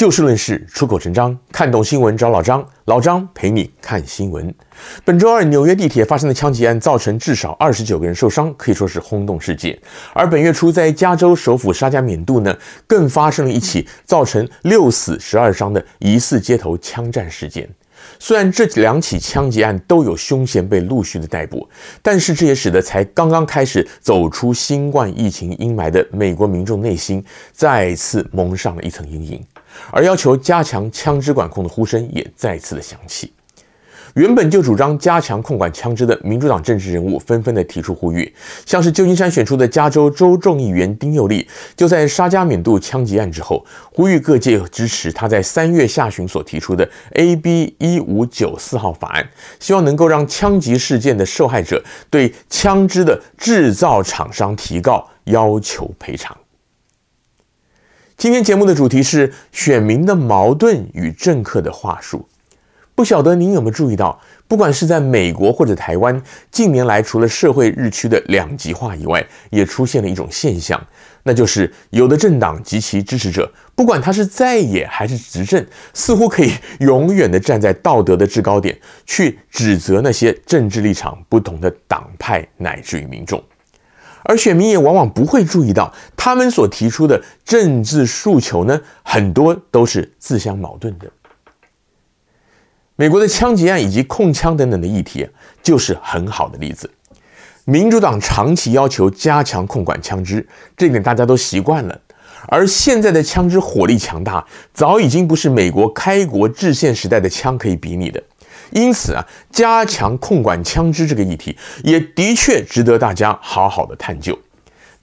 就事论事，出口成章，看懂新闻找老张，老张陪你看新闻。本周二，纽约地铁发生的枪击案造成至少二十九个人受伤，可以说是轰动世界。而本月初，在加州首府沙加缅度呢，更发生了一起造成六死十二伤的疑似街头枪战事件。虽然这两起枪击案都有凶嫌被陆续的逮捕，但是这也使得才刚刚开始走出新冠疫情阴霾的美国民众内心再次蒙上了一层阴影，而要求加强枪支管控的呼声也再次的响起。原本就主张加强控管枪支的民主党政治人物纷纷的提出呼吁，像是旧金山选出的加州州众议员丁佑利，就在沙加缅度枪击案之后，呼吁各界支持他在三月下旬所提出的 AB 一五九四号法案，希望能够让枪击事件的受害者对枪支的制造厂商提告，要求赔偿。今天节目的主题是选民的矛盾与政客的话术。不晓得您有没有注意到，不管是在美国或者台湾，近年来除了社会日趋的两极化以外，也出现了一种现象，那就是有的政党及其支持者，不管他是在野还是执政，似乎可以永远的站在道德的制高点，去指责那些政治立场不同的党派乃至于民众，而选民也往往不会注意到，他们所提出的政治诉求呢，很多都是自相矛盾的。美国的枪击案以及控枪等等的议题，就是很好的例子。民主党长期要求加强控管枪支，这点大家都习惯了。而现在的枪支火力强大，早已经不是美国开国制宪时代的枪可以比拟的。因此啊，加强控管枪支这个议题，也的确值得大家好好的探究。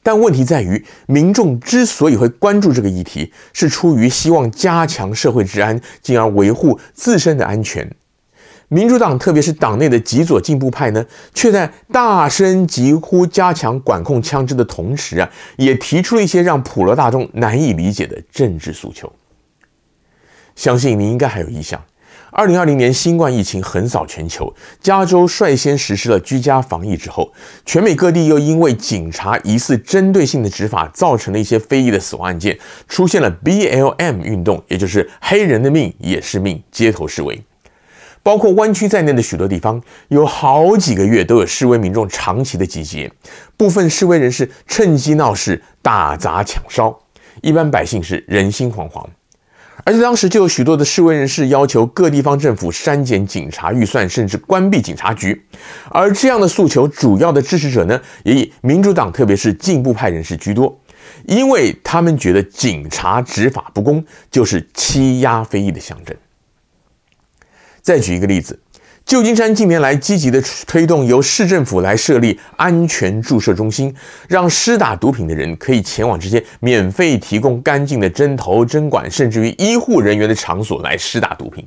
但问题在于，民众之所以会关注这个议题，是出于希望加强社会治安，进而维护自身的安全。民主党，特别是党内的极左进步派呢，却在大声疾呼加强管控枪支的同时啊，也提出了一些让普罗大众难以理解的政治诉求。相信你应该还有印象。二零二零年新冠疫情横扫全球，加州率先实施了居家防疫之后，全美各地又因为警察疑似针对性的执法，造成了一些非议的死亡案件，出现了 BLM 运动，也就是黑人的命也是命，街头示威，包括湾区在内的许多地方，有好几个月都有示威民众长期的集结，部分示威人士趁机闹事，打砸抢烧，一般百姓是人心惶惶。而且当时就有许多的示威人士要求各地方政府删减警察预算，甚至关闭警察局。而这样的诉求，主要的支持者呢，也以民主党，特别是进步派人士居多，因为他们觉得警察执法不公就是欺压非议的象征。再举一个例子。旧金山近年来积极的推动由市政府来设立安全注射中心，让施打毒品的人可以前往这些免费提供干净的针头、针管，甚至于医护人员的场所来施打毒品。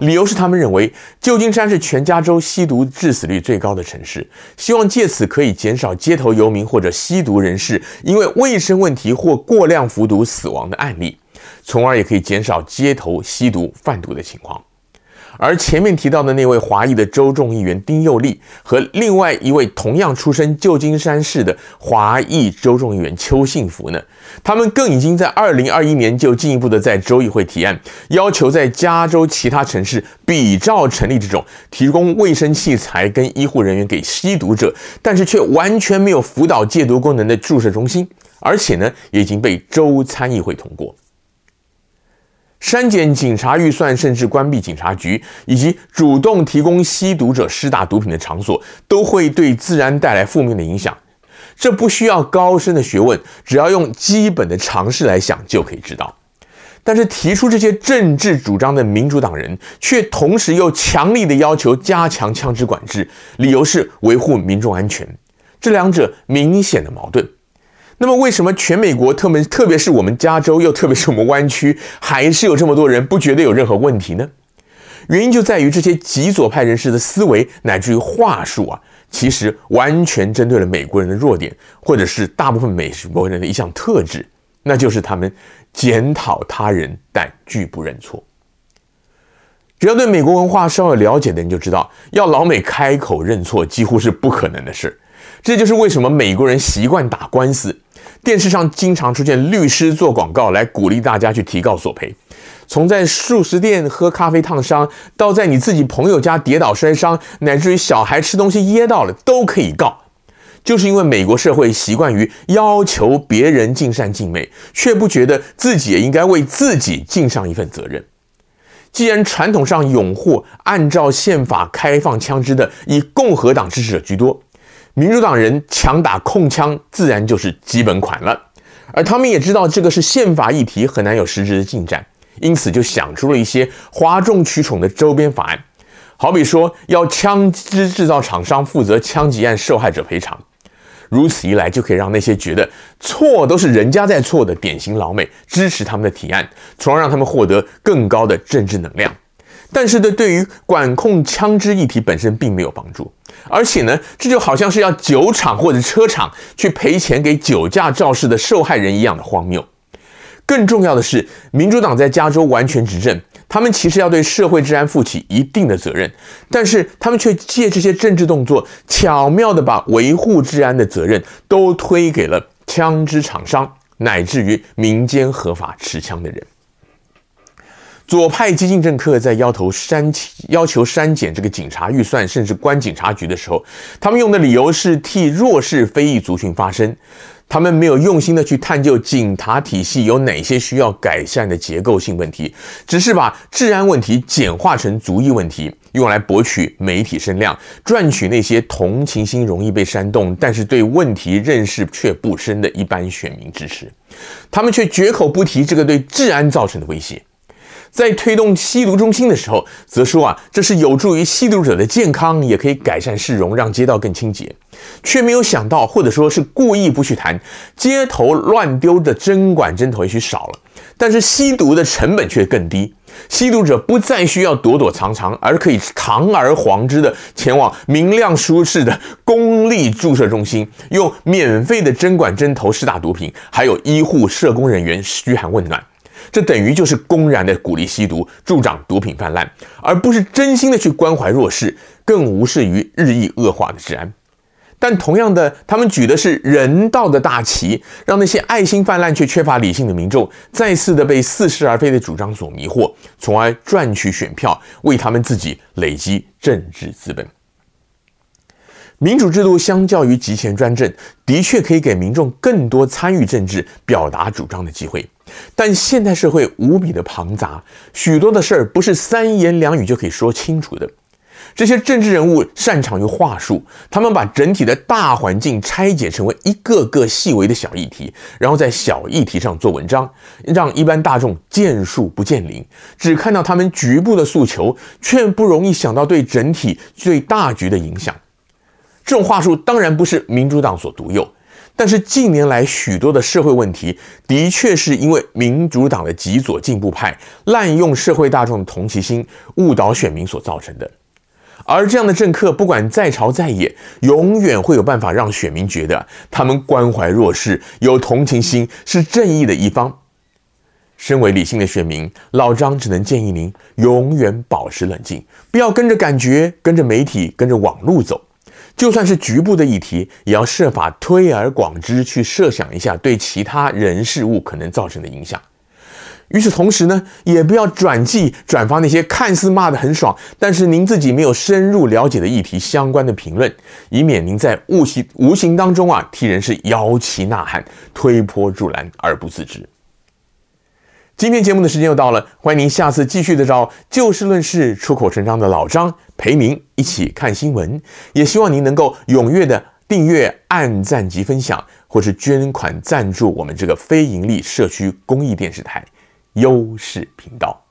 理由是他们认为旧金山是全加州吸毒致死率最高的城市，希望借此可以减少街头游民或者吸毒人士因为卫生问题或过量服毒死亡的案例，从而也可以减少街头吸毒贩毒的情况。而前面提到的那位华裔的州众议员丁佑利和另外一位同样出身旧金山市的华裔州众议员邱幸福呢，他们更已经在二零二一年就进一步的在州议会提案，要求在加州其他城市比照成立这种提供卫生器材跟医护人员给吸毒者，但是却完全没有辅导戒毒功能的注射中心，而且呢，也已经被州参议会通过。删减警察预算，甚至关闭警察局，以及主动提供吸毒者施打毒品的场所，都会对自然带来负面的影响。这不需要高深的学问，只要用基本的常识来想就可以知道。但是提出这些政治主张的民主党人，却同时又强力的要求加强枪支管制，理由是维护民众安全。这两者明显的矛盾。那么，为什么全美国，特别特别是我们加州，又特别是我们湾区，还是有这么多人不觉得有任何问题呢？原因就在于这些极左派人士的思维乃至于话术啊，其实完全针对了美国人的弱点，或者是大部分美国人的一项特质，那就是他们检讨他人，但拒不认错。只要对美国文化稍有了解的人就知道，要老美开口认错，几乎是不可能的事。这就是为什么美国人习惯打官司。电视上经常出现律师做广告来鼓励大家去提告索赔，从在速食店喝咖啡烫伤，到在你自己朋友家跌倒摔伤，乃至于小孩吃东西噎到了，都可以告。就是因为美国社会习惯于要求别人尽善尽美，却不觉得自己也应该为自己尽上一份责任。既然传统上拥护按照宪法开放枪支的以共和党支持者居多，民主党人强打控枪自然就是基本款了。而他们也知道这个是宪法议题，很难有实质的进展，因此就想出了一些哗众取宠的周边法案，好比说要枪支制造厂商负责枪击案受害者赔偿。如此一来，就可以让那些觉得错都是人家在错的典型老美支持他们的提案，从而让他们获得更高的政治能量。但是，这对于管控枪支议题本身并没有帮助。而且呢，这就好像是要酒厂或者车厂去赔钱给酒驾肇事的受害人一样的荒谬。更重要的是，民主党在加州完全执政。他们其实要对社会治安负起一定的责任，但是他们却借这些政治动作，巧妙地把维护治安的责任都推给了枪支厂商，乃至于民间合法持枪的人。左派激进政客在要求删要求删减这个警察预算，甚至关警察局的时候，他们用的理由是替弱势非裔族群发声。他们没有用心的去探究警察体系有哪些需要改善的结构性问题，只是把治安问题简化成族裔问题，用来博取媒体声量，赚取那些同情心容易被煽动，但是对问题认识却不深的一般选民支持。他们却绝口不提这个对治安造成的威胁。在推动吸毒中心的时候，则说啊，这是有助于吸毒者的健康，也可以改善市容，让街道更清洁。却没有想到，或者说是故意不去谈，街头乱丢的针管针头也许少了，但是吸毒的成本却更低。吸毒者不再需要躲躲藏藏，而可以堂而皇之的前往明亮舒适的公立注射中心，用免费的针管针头试打毒品，还有医护社工人员嘘寒问暖。这等于就是公然的鼓励吸毒，助长毒品泛滥，而不是真心的去关怀弱势，更无视于日益恶化的治安。但同样的，他们举的是人道的大旗，让那些爱心泛滥却缺乏理性的民众，再次的被似是而非的主张所迷惑，从而赚取选票，为他们自己累积政治资本。民主制度相较于集权专政，的确可以给民众更多参与政治、表达主张的机会。但现代社会无比的庞杂，许多的事儿不是三言两语就可以说清楚的。这些政治人物擅长于话术，他们把整体的大环境拆解成为一个个细微的小议题，然后在小议题上做文章，让一般大众见树不见林，只看到他们局部的诉求，却不容易想到对整体、对大局的影响。这种话术当然不是民主党所独有，但是近年来许多的社会问题的确是因为民主党的极左进步派滥用社会大众的同情心，误导选民所造成的。而这样的政客不管在朝在野，永远会有办法让选民觉得他们关怀弱势、有同情心、是正义的一方。身为理性的选民，老张只能建议您永远保持冷静，不要跟着感觉、跟着媒体、跟着网路走。就算是局部的议题，也要设法推而广之，去设想一下对其他人事物可能造成的影响。与此同时呢，也不要转寄转发那些看似骂得很爽，但是您自己没有深入了解的议题相关的评论，以免您在无形无形当中啊替人是摇旗呐喊、推波助澜而不自知。今天节目的时间又到了，欢迎您下次继续的找就事论事、出口成章的老张陪您一起看新闻。也希望您能够踊跃的订阅、按赞及分享，或是捐款赞助我们这个非盈利社区公益电视台优势频道。